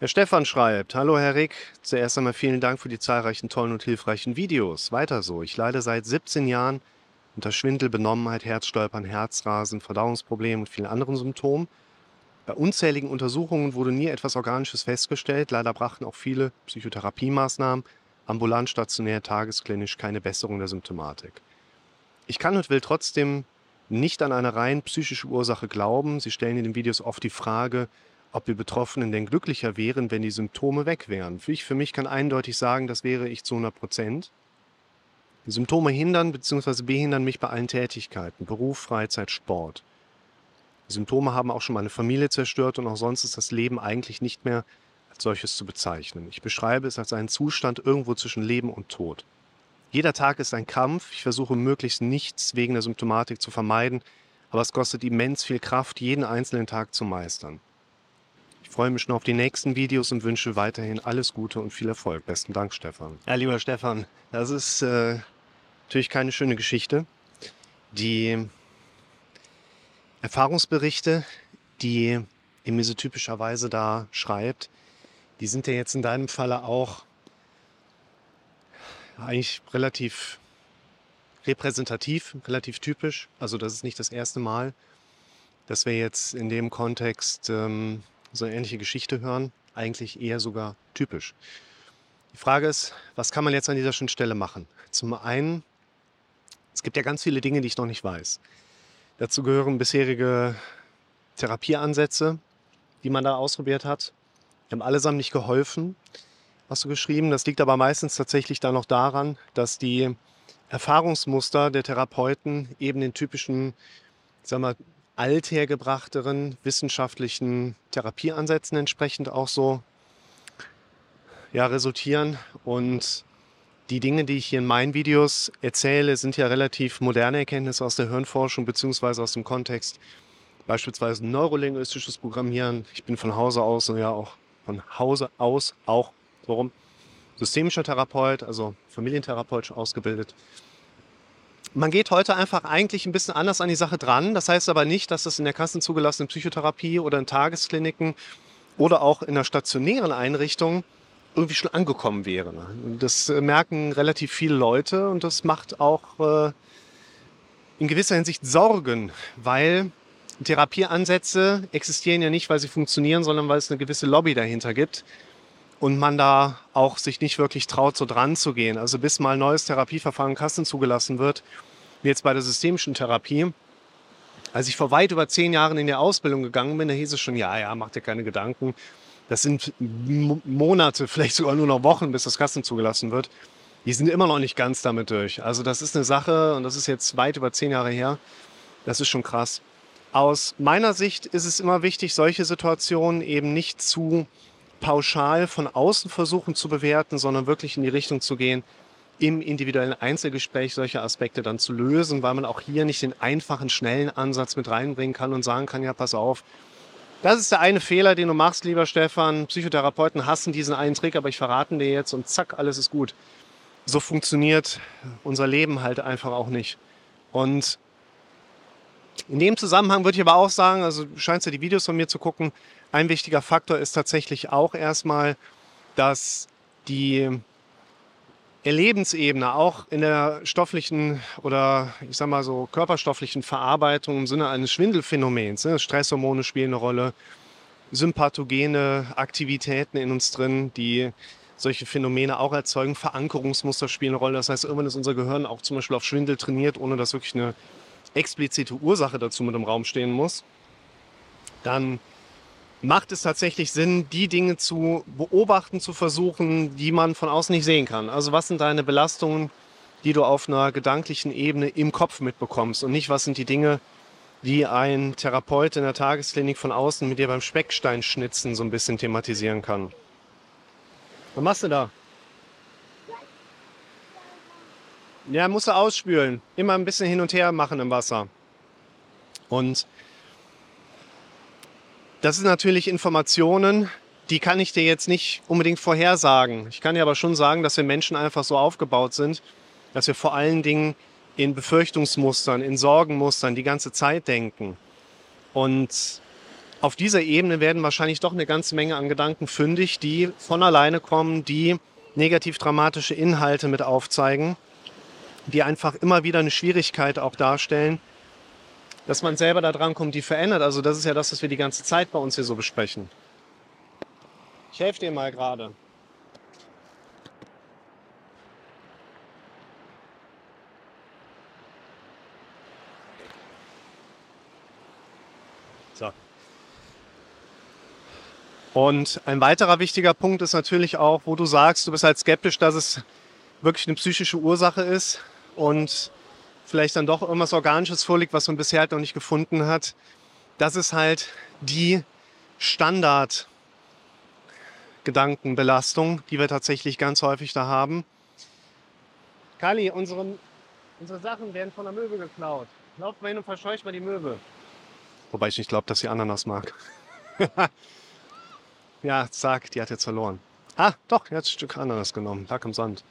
Herr Stefan schreibt, hallo Herr Rick, zuerst einmal vielen Dank für die zahlreichen tollen und hilfreichen Videos. Weiter so, ich leide seit 17 Jahren unter Schwindel, Benommenheit, Herzstolpern, Herzrasen, Verdauungsproblemen und vielen anderen Symptomen. Bei unzähligen Untersuchungen wurde nie etwas Organisches festgestellt. Leider brachten auch viele Psychotherapiemaßnahmen, ambulant, stationär, tagesklinisch, keine Besserung der Symptomatik. Ich kann und will trotzdem nicht an eine rein psychische Ursache glauben. Sie stellen in den Videos oft die Frage, ob wir Betroffenen denn glücklicher wären, wenn die Symptome weg wären. Für, ich, für mich kann eindeutig sagen, das wäre ich zu 100 Prozent. Die Symptome hindern bzw. behindern mich bei allen Tätigkeiten, Beruf, Freizeit, Sport. Die Symptome haben auch schon meine Familie zerstört und auch sonst ist das Leben eigentlich nicht mehr als solches zu bezeichnen. Ich beschreibe es als einen Zustand irgendwo zwischen Leben und Tod. Jeder Tag ist ein Kampf. Ich versuche möglichst nichts wegen der Symptomatik zu vermeiden, aber es kostet immens viel Kraft, jeden einzelnen Tag zu meistern. Ich freue mich schon auf die nächsten Videos und wünsche weiterhin alles Gute und viel Erfolg. Besten Dank, Stefan. Ja, lieber Stefan, das ist äh, natürlich keine schöne Geschichte. Die Erfahrungsberichte, die Emise typischerweise da schreibt, die sind ja jetzt in deinem Falle auch eigentlich relativ repräsentativ, relativ typisch. Also das ist nicht das erste Mal, dass wir jetzt in dem Kontext ähm, so eine ähnliche Geschichte hören. Eigentlich eher sogar typisch. Die Frage ist, was kann man jetzt an dieser Stelle machen? Zum einen, es gibt ja ganz viele Dinge, die ich noch nicht weiß. Dazu gehören bisherige Therapieansätze, die man da ausprobiert hat. Die haben allesamt nicht geholfen, hast du geschrieben. Das liegt aber meistens tatsächlich dann noch daran, dass die Erfahrungsmuster der Therapeuten eben den typischen, sagen wir, althergebrachteren wissenschaftlichen Therapieansätzen entsprechend auch so ja, resultieren. Und die Dinge, die ich hier in meinen Videos erzähle, sind ja relativ moderne Erkenntnisse aus der Hirnforschung beziehungsweise aus dem Kontext beispielsweise neurolinguistisches Programmieren. Ich bin von Hause aus ja auch von Hause aus auch warum systemischer Therapeut, also familientherapeutisch ausgebildet. Man geht heute einfach eigentlich ein bisschen anders an die Sache dran. Das heißt aber nicht, dass es in der kassenzugelassenen Psychotherapie oder in Tageskliniken oder auch in der stationären Einrichtung irgendwie schon angekommen wäre. Das äh, merken relativ viele Leute und das macht auch äh, in gewisser Hinsicht Sorgen, weil Therapieansätze existieren ja nicht, weil sie funktionieren, sondern weil es eine gewisse Lobby dahinter gibt und man da auch sich nicht wirklich traut, so dran zu gehen. Also bis mal ein neues Therapieverfahren Kassen zugelassen wird, wie jetzt bei der systemischen Therapie. Als ich vor weit über zehn Jahren in die Ausbildung gegangen bin, da hieß es schon, ja, ja, mach dir keine Gedanken. Das sind Monate, vielleicht sogar nur noch Wochen, bis das Kassen zugelassen wird. Die sind immer noch nicht ganz damit durch. Also das ist eine Sache und das ist jetzt weit über zehn Jahre her. Das ist schon krass. Aus meiner Sicht ist es immer wichtig, solche Situationen eben nicht zu pauschal von außen versuchen zu bewerten, sondern wirklich in die Richtung zu gehen, im individuellen Einzelgespräch solche Aspekte dann zu lösen, weil man auch hier nicht den einfachen, schnellen Ansatz mit reinbringen kann und sagen kann, ja, pass auf, das ist der eine Fehler, den du machst, lieber Stefan. Psychotherapeuten hassen diesen einen Trick, aber ich verrate dir jetzt und zack, alles ist gut. So funktioniert unser Leben halt einfach auch nicht. Und in dem Zusammenhang würde ich aber auch sagen, also du scheinst ja die Videos von mir zu gucken, ein wichtiger Faktor ist tatsächlich auch erstmal, dass die Erlebensebene auch in der stofflichen oder ich sag mal so körperstofflichen Verarbeitung im Sinne eines Schwindelphänomens, ne? Stresshormone spielen eine Rolle, sympathogene Aktivitäten in uns drin, die solche Phänomene auch erzeugen, Verankerungsmuster spielen eine Rolle. Das heißt, irgendwann ist unser Gehirn auch zum Beispiel auf Schwindel trainiert, ohne dass wirklich eine explizite Ursache dazu mit im Raum stehen muss. Dann macht es tatsächlich Sinn, die Dinge zu beobachten, zu versuchen, die man von außen nicht sehen kann. Also was sind deine Belastungen, die du auf einer gedanklichen Ebene im Kopf mitbekommst und nicht, was sind die Dinge, die ein Therapeut in der Tagesklinik von außen mit dir beim Specksteinschnitzen so ein bisschen thematisieren kann. Was machst du da? Ja, musst du ausspülen. Immer ein bisschen hin und her machen im Wasser. Und das sind natürlich Informationen, die kann ich dir jetzt nicht unbedingt vorhersagen. Ich kann dir aber schon sagen, dass wir Menschen einfach so aufgebaut sind, dass wir vor allen Dingen in Befürchtungsmustern, in Sorgenmustern die ganze Zeit denken. Und auf dieser Ebene werden wahrscheinlich doch eine ganze Menge an Gedanken fündig, die von alleine kommen, die negativ dramatische Inhalte mit aufzeigen, die einfach immer wieder eine Schwierigkeit auch darstellen, dass man selber da dran kommt, die verändert. Also das ist ja das, was wir die ganze Zeit bei uns hier so besprechen. Ich helfe dir mal gerade. So. Und ein weiterer wichtiger Punkt ist natürlich auch, wo du sagst, du bist halt skeptisch, dass es wirklich eine psychische Ursache ist und vielleicht dann doch irgendwas Organisches vorliegt, was man bisher halt noch nicht gefunden hat. Das ist halt die Standard-Gedankenbelastung, die wir tatsächlich ganz häufig da haben. Kali, unsere, unsere Sachen werden von der Möbel geklaut. Lauft mal hin und verscheucht mal die Möbel. Wobei ich nicht glaube, dass sie Ananas mag. ja, zack, die hat jetzt verloren. Ah, doch, die hat ein Stück Ananas genommen. Lag im Sand.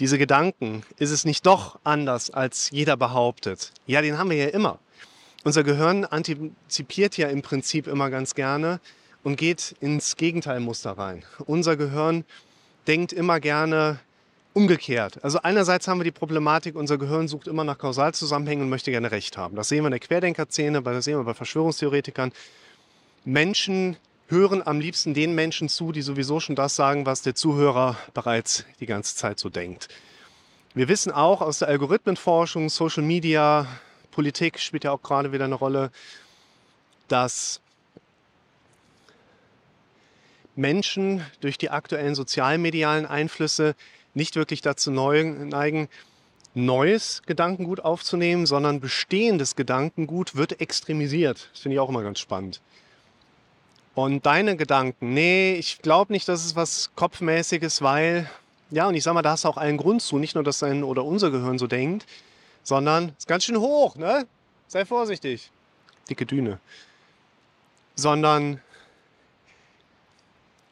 Diese Gedanken, ist es nicht doch anders, als jeder behauptet? Ja, den haben wir ja immer. Unser Gehirn antizipiert ja im Prinzip immer ganz gerne und geht ins Gegenteilmuster rein. Unser Gehirn denkt immer gerne umgekehrt. Also einerseits haben wir die Problematik, unser Gehirn sucht immer nach Kausalzusammenhängen und möchte gerne Recht haben. Das sehen wir in der Querdenkerszene, das sehen wir bei Verschwörungstheoretikern. Menschen hören am liebsten den Menschen zu, die sowieso schon das sagen, was der Zuhörer bereits die ganze Zeit so denkt. Wir wissen auch aus der Algorithmenforschung, Social Media, Politik spielt ja auch gerade wieder eine Rolle, dass Menschen durch die aktuellen sozialmedialen Einflüsse nicht wirklich dazu neigen, neues Gedankengut aufzunehmen, sondern bestehendes Gedankengut wird extremisiert. Das finde ich auch immer ganz spannend. Und deine Gedanken, nee, ich glaube nicht, dass es was Kopfmäßiges, weil, ja, und ich sag mal, da hast du auch einen Grund zu, nicht nur, dass dein oder unser Gehirn so denkt, sondern ist ganz schön hoch, ne? Sei vorsichtig. Dicke Düne. Sondern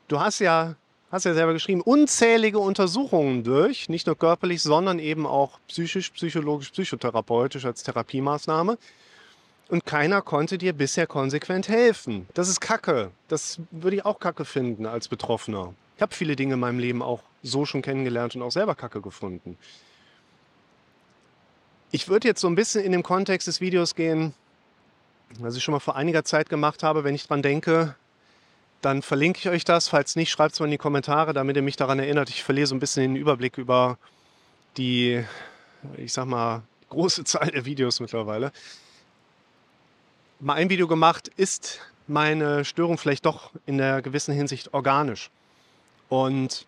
du hast ja hast ja selber geschrieben, unzählige Untersuchungen durch, nicht nur körperlich, sondern eben auch psychisch, psychologisch, psychotherapeutisch als Therapiemaßnahme. Und keiner konnte dir bisher konsequent helfen. Das ist Kacke. Das würde ich auch Kacke finden als Betroffener. Ich habe viele Dinge in meinem Leben auch so schon kennengelernt und auch selber Kacke gefunden. Ich würde jetzt so ein bisschen in dem Kontext des Videos gehen, was ich schon mal vor einiger Zeit gemacht habe, wenn ich dran denke, dann verlinke ich euch das. Falls nicht, schreibt es mal in die Kommentare, damit ihr mich daran erinnert. Ich verliere so ein bisschen den Überblick über die, ich sag mal, große Zahl der Videos mittlerweile. Mal ein Video gemacht, ist meine Störung vielleicht doch in der gewissen Hinsicht organisch. Und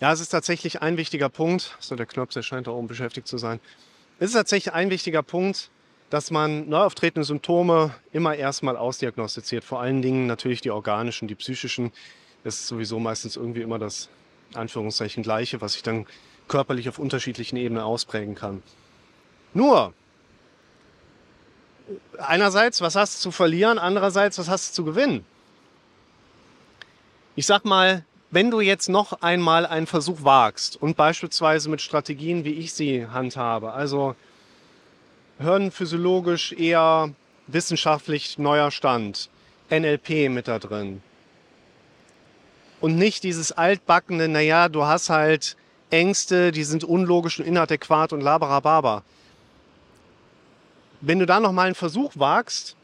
ja, es ist tatsächlich ein wichtiger Punkt. So, der Knopf, der scheint da oben beschäftigt zu sein. Es ist tatsächlich ein wichtiger Punkt, dass man neu auftretende Symptome immer erstmal ausdiagnostiziert. Vor allen Dingen natürlich die organischen, die psychischen. Das ist sowieso meistens irgendwie immer das Anführungszeichen gleiche, was sich dann körperlich auf unterschiedlichen Ebenen ausprägen kann. Nur, einerseits, was hast du zu verlieren? Andererseits, was hast du zu gewinnen? Ich sag mal, wenn du jetzt noch einmal einen Versuch wagst und beispielsweise mit Strategien, wie ich sie handhabe, also hirnphysiologisch eher wissenschaftlich neuer Stand. NLP mit da drin. Und nicht dieses altbackene, naja, du hast halt Ängste, die sind unlogisch und inadäquat und laberababa. Wenn du da nochmal einen Versuch wagst,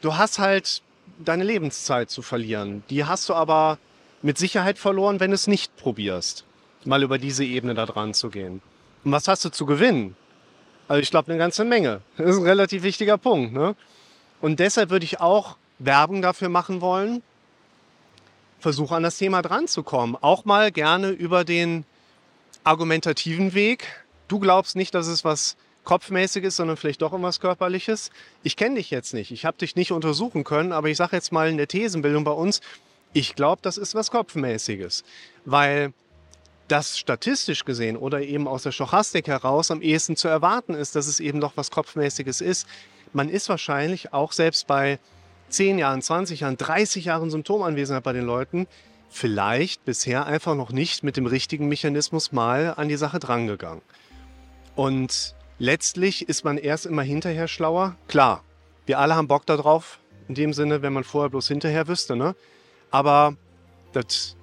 du hast halt deine Lebenszeit zu verlieren. Die hast du aber mit Sicherheit verloren, wenn du es nicht probierst, mal über diese Ebene da dran zu gehen. Und was hast du zu gewinnen? Also ich glaube eine ganze Menge. Das ist ein relativ wichtiger Punkt. Ne? Und deshalb würde ich auch Werbung dafür machen wollen, versuche an das Thema dran zu kommen. Auch mal gerne über den argumentativen Weg. Du glaubst nicht, dass es was Kopfmäßiges, sondern vielleicht doch irgendwas Körperliches. Ich kenne dich jetzt nicht. Ich habe dich nicht untersuchen können, aber ich sage jetzt mal in der Thesenbildung bei uns, ich glaube, das ist was Kopfmäßiges. Weil das statistisch gesehen oder eben aus der Stochastik heraus am ehesten zu erwarten ist, dass es eben doch was Kopfmäßiges ist. Man ist wahrscheinlich auch selbst bei 10 Jahren, 20 Jahren, 30 Jahren Symptomanwesenheit bei den Leuten vielleicht bisher einfach noch nicht mit dem richtigen Mechanismus mal an die Sache drangegangen. Und letztlich ist man erst immer hinterher schlauer. Klar, wir alle haben Bock darauf, in dem Sinne, wenn man vorher bloß hinterher wüsste. Ne? Aber das,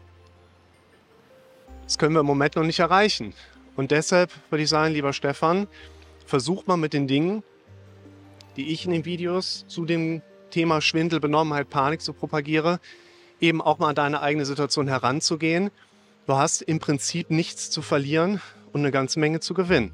das können wir im Moment noch nicht erreichen. Und deshalb würde ich sagen, lieber Stefan, versuch mal mit den Dingen, die ich in den Videos zu dem Thema Schwindel, Benommenheit, Panik so propagiere, eben auch mal an deine eigene Situation heranzugehen. Du hast im Prinzip nichts zu verlieren und eine ganze Menge zu gewinnen.